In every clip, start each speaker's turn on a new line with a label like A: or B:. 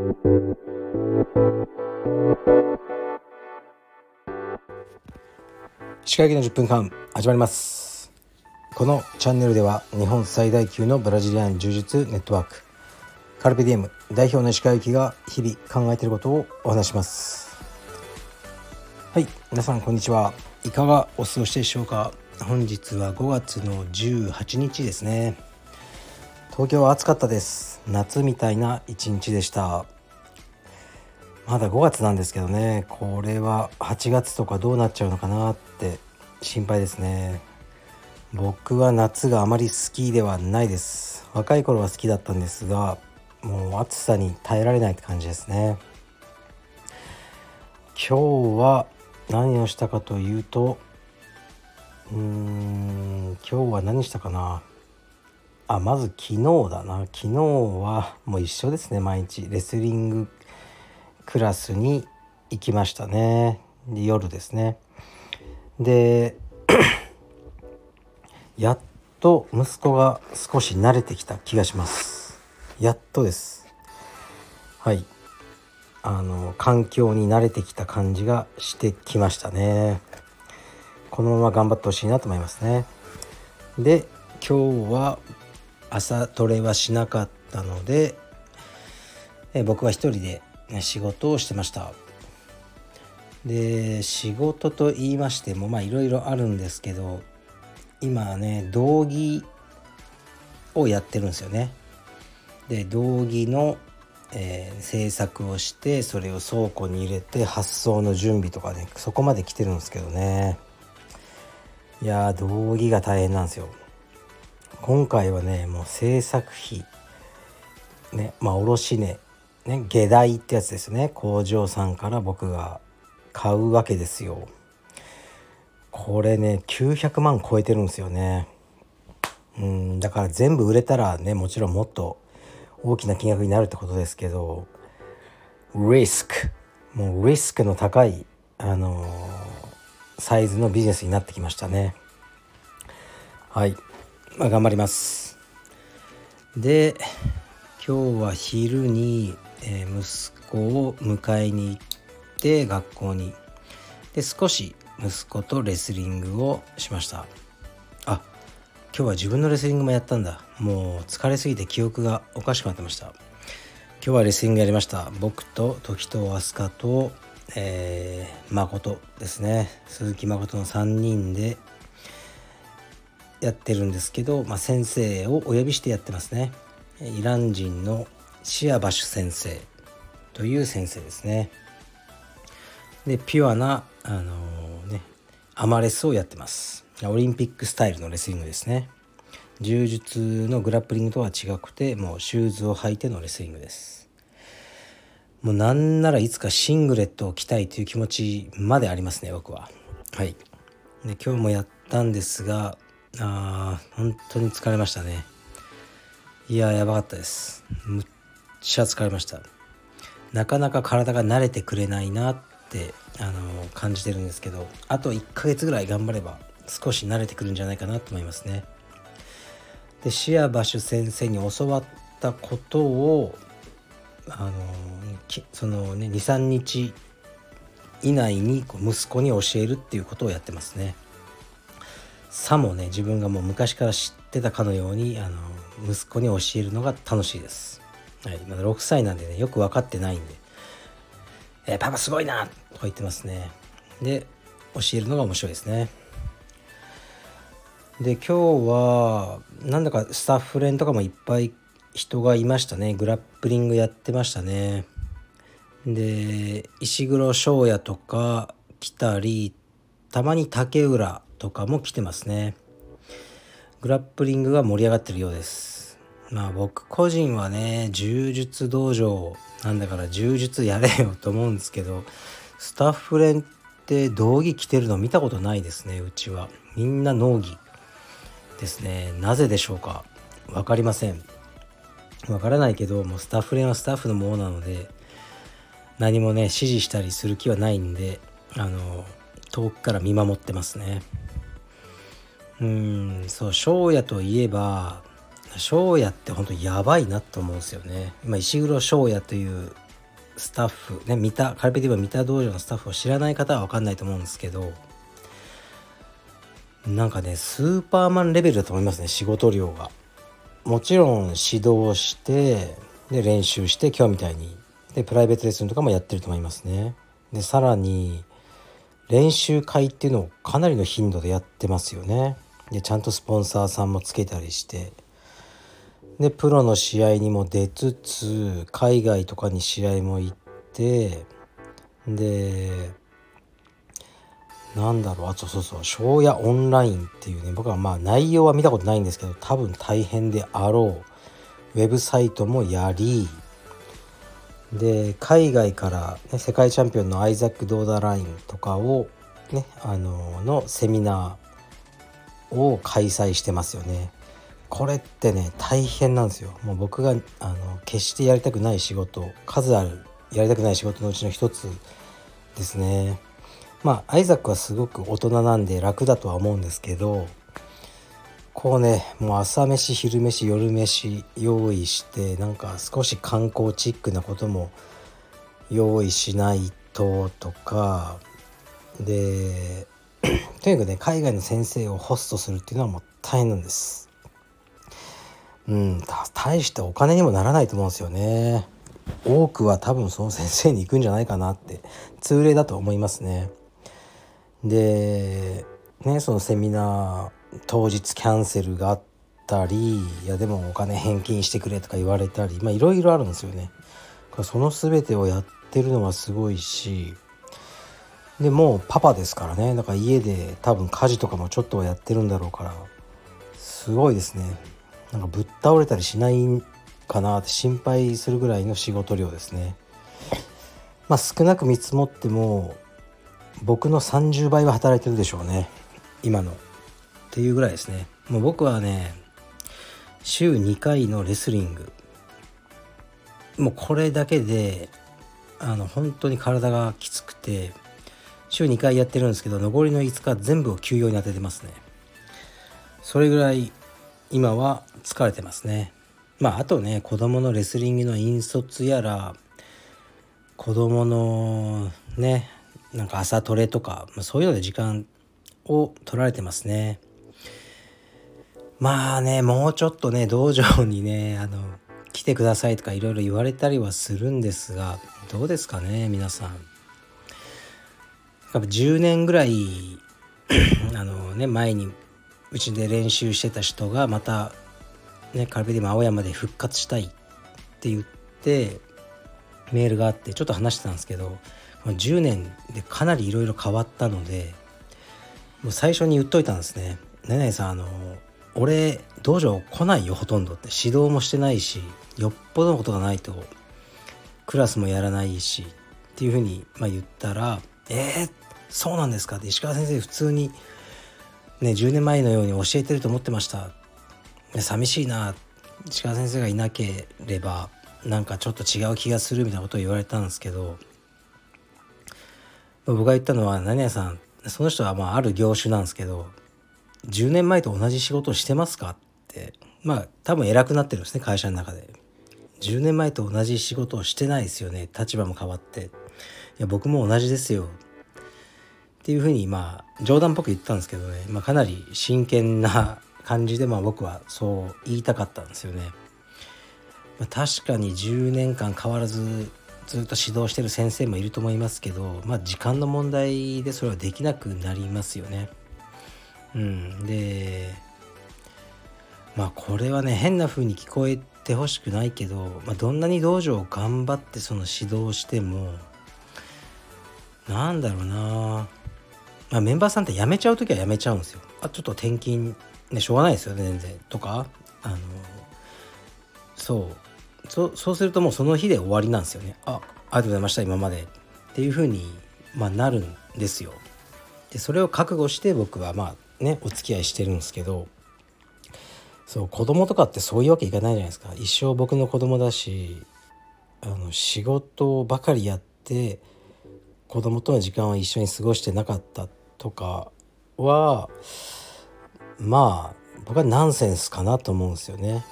A: 歯科医の10分間始まります。このチャンネルでは日本最大級のブラジリアン柔術ネットワークカルペディエム代表の歯科医が日々考えていることをお話します。はい皆さんこんにちは。いかがお過ごしでしょうか。本日は5月の18日ですね。東京は暑かったです。夏みたいな一日でした。まだ5月なんですけどね。これは8月とかどうなっちゃうのかなって心配ですね。僕は夏があまり好きではないです。若い頃は好きだったんですがもう暑さに耐えられないって感じですね。今日は何をしたかというとうーん今日は何したかな。あまず昨日だな。昨日はもう一緒ですね。毎日。レスリングクラスに行きましたね。夜ですね。で やっと息子が少し慣れてきた気がします。やっとです。はい。あの環境に慣れてきた感じがしてきましたね。このまま頑張ってほしいなと思いますね。で今日は朝トレはしなかったのでえ僕は一人で仕事をしてました。で仕事と言いましてもまあいろいろあるんですけど今ね道着をやってるんですよね。で道着の、えー、制作をしてそれを倉庫に入れて発送の準備とかねそこまで来てるんですけどね。いや道着が大変なんですよ。今回はねもう制作費ねまあ卸値ね下代ってやつですね。工場さんから僕が買うわけですよ。これね900万超えてるんですよね。うんだから全部売れたらねもちろんもっと大きな金額になるってことですけどリスク。もうリスクの高いあのー、サイズのビジネスになってきましたね。はい。まあ頑張ります。で今日は昼にえー、息子を迎えに行って学校に。で少し息子とレスリングをしました。あ今日は自分のレスリングもやったんだ。もう疲れすぎて記憶がおかしくなってました。今日はレスリングやりました。僕と時藤飛鳥と、えー、誠ですね。鈴木誠の3人でやってるんですけど、まあ、先生をお呼びしてやってますねイラン人のシアバシュ先生という先生ですね。でピュアなあのー、ねアマレスをやってます。オリンピックスタイルのレスリングですね。柔術のグラップリングとは違くてもうシューズを履いてのレスリングです。もうなんならいつかシングレットを着たいという気持ちまでありますね僕は。はい。で今日もやったんですがあ本当に疲れましたね。いややばかったです。むっちゃ疲れましたなかなか体が慣れてくれないなってあの感じてるんですけどあと1ヶ月ぐらい頑張れば少し慣れてくるんじゃないかなと思いますねでシアバシュ先生に教わったことをあのそのね23日以内に息子に教えるっていうことをやってますねさもね自分がもう昔から知ってたかのようにあの息子に教えるのが楽しいです。はい、まだ6歳なんでねよく分かってないんで「えー、パパすごいな!」とか言ってますね。で教えるのが面白いですね。で今日はなんだかスタッフ連とかもいっぱい人がいましたね。グラップリングやってましたね。で石黒翔也とか来たりたまに竹浦とかも来てますね。グラップリングが盛り上がってるようです。まあ僕個人はね柔術道場なんだから柔術やれよと思うんですけどスタッフ連って道着着てるの見たことないですねうちは。みんな農着ですね。なぜでしょうか？分かりません。分からないけどもうスタッフ連はスタッフのものなので何もね指示したりする気はないんであの遠くから見守ってますね。うんそう翔也といえば翔也って本当やばいなと思うんですよね。今石黒翔也というスタッフね見たカルペディバ見た道場のスタッフを知らない方は分かんないと思うんですけどなんかねスーパーマンレベルだと思いますね仕事量が。もちろん指導してで練習して今日みたいに。でプライベートレッスンとかもやってると思いますね。でさらに練習会っていうのをかなりの頻度でやってますよね。でちゃんとスポンサーさんもつけたりして。でプロの試合にも出つつ海外とかに試合も行ってでなんだろうあとそうそう庄屋オンラインっていうね僕はまあ内容は見たことないんですけど多分大変であろうウェブサイトもやりで海外から、ね、世界チャンピオンのアイザック・ドーダーラインとかを、ね、あののセミナーを開催してますよね。これってね大変なんですよ。もう僕があの決してやりたくない仕事数あるやりたくない仕事のうちの一つですね。まあアイザックはすごく大人なんで楽だとは思うんですけどこうねもう朝飯昼飯夜飯用意してなんか少し観光チックなことも用意しないととかでとにかくね海外の先生をホストするっていうのはもう大変なんです。うん、大してお金にもならないと思うんですよね。多くは多分その先生に行くんじゃないかなって通例だと思いますね。でねそのセミナー当日キャンセルがあったりいやでもお金返金してくれとか言われたりまあいろいろあるんですよね。その全てをやってるのはすごいしでもうパパですからね。だから家で多分家事とかもちょっとはやってるんだろうから。すごいですね。なんかぶっ倒れたりしないかなって心配するぐらいの仕事量ですね。まあ少なく見積もっても僕の30倍は働いてるでしょうね。今の。っていうぐらいですね。もう僕はね週2回のレスリング。もうこれだけであの本当に体がきつくて週2回やってるんですけど残りの5日全部を休養に当ててますね。それぐらい今は疲れてますね。まああとね子供のレスリングの引率やら子供のねなんか朝トレとかそういうので時間を取られてますね。まあねもうちょっとね道場にねあの来てくださいとかいろいろ言われたりはするんですがどうですかね皆さん。やっぱ10年ぐらい あのね前にうちで練習してた人がまたねカルペディム青山で復活したいって言ってメールがあってちょっと話してたんですけど10年でかなりいろいろ変わったのでもう最初に言っといたんですね「ねねさんあの俺道場来ないよほとんど」って。指導もしてないしよっぽどのことがないとクラスもやらないしっていうふうに、まあ、言ったら「えー、そうなんですか」って石川先生普通にね10年前のように教えてると思ってました。寂しいな。石川先生がいなければなんかちょっと違う気がするみたいなことを言われたんですけど僕が言ったのは何々さんその人はまあある業種なんですけど10年前と同じ仕事をしてますか？ってまあ多分偉くなってるんですね会社の中で。10年前と同じ仕事をしてないですよね。立場も変わって。や僕も同じですよ。っていうふうにまあ冗談っぽく言ったんですけどね、まあ、かなり真剣な感じでまあ僕はそう言いたかったんですよね、まあ、確かに10年間変わらずずっと指導してる先生もいると思いますけどまあ時間の問題でそれはできなくなりますよね。うん、でまあこれはね変な風に聞こえてほしくないけど、まあ、どんなに道場を頑張ってその指導してもなんだろうな、まあ、メンバーさんって辞めちゃう時は辞めちゃうんですよ。あちょっと転勤ねしょうがないですよね全然。とか。あのそう。そうするともうその日で終わりなんですよね。あありがとうございました今まで。っていうふうに、まあ、なるんですよ。でそれを覚悟して僕はまあねお付き合いしてるんですけど。そう子供とかってそういうわけいかないじゃないですか。一生僕の子供だしあの仕事ばかりやって子供との時間を一緒に過ごしてなかったとかはまあ僕はナンセンスかなと思うんですよね。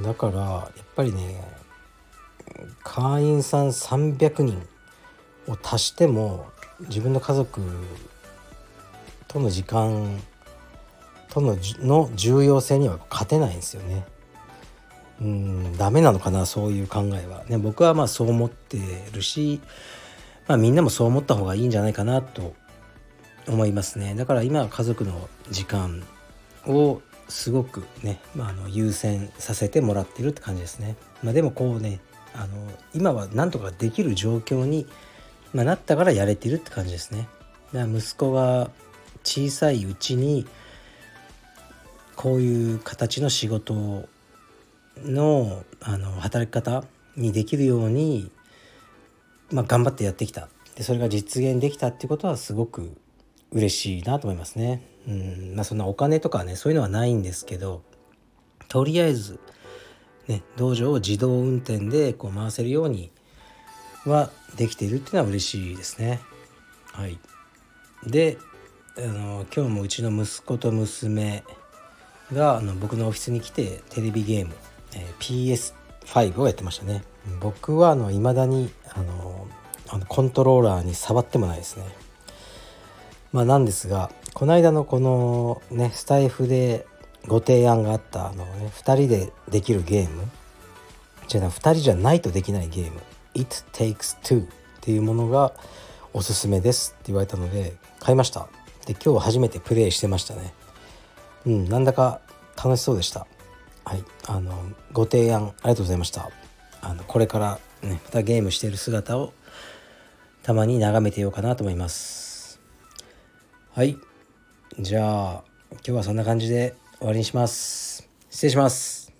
A: だからやっぱりね会員さん300人を足しても自分の家族との時間とのの重要性には勝てないんですよね。うんダメなのかなそういう考えは。ね僕はまあそう思ってるし、まあ、みんなもそう思った方がいいんじゃないかなと思いますね。だから今は家族の時間をすごくね、まあ、あの優先させてもらってるって感じですね。まあ、でもこうねあの今はなんとかできる状況に、まあ、なったからやれてるって感じですね。だから息子が小さいうちにこういう形の仕事のあの働き方にできるように、まあ、頑張ってやってきたでそれが実現できたっていうことはすごく嬉しいなと思いますね。うんまあ、そんなお金とかねそういうのはないんですけどとりあえず、ね、道場を自動運転でこう回せるようにはできているっていうのは嬉しいですね。はい、であの今日もうちの息子と娘があの僕のオフィスに来てテレビゲーム、えー、PS5 をやってましたね僕はあの未だにあのあのコントローラーに触ってもないですね。まあなんですがこの間のこのねスタイフでご提案があったあの、ね、2人でできるゲーム。じゃあ2人じゃないとできないゲーム「It Takes Two」っていうものがおすすめですって言われたので買いました。で今日初めてプレイしてましたね。うんなんだか楽しそうでした。はいあのご提案ありがとうございました。あのこれからねまたゲームしてる姿をたまに眺めてようかなと思います。はい。じゃあ今日はそんな感じで終わりにします。失礼します。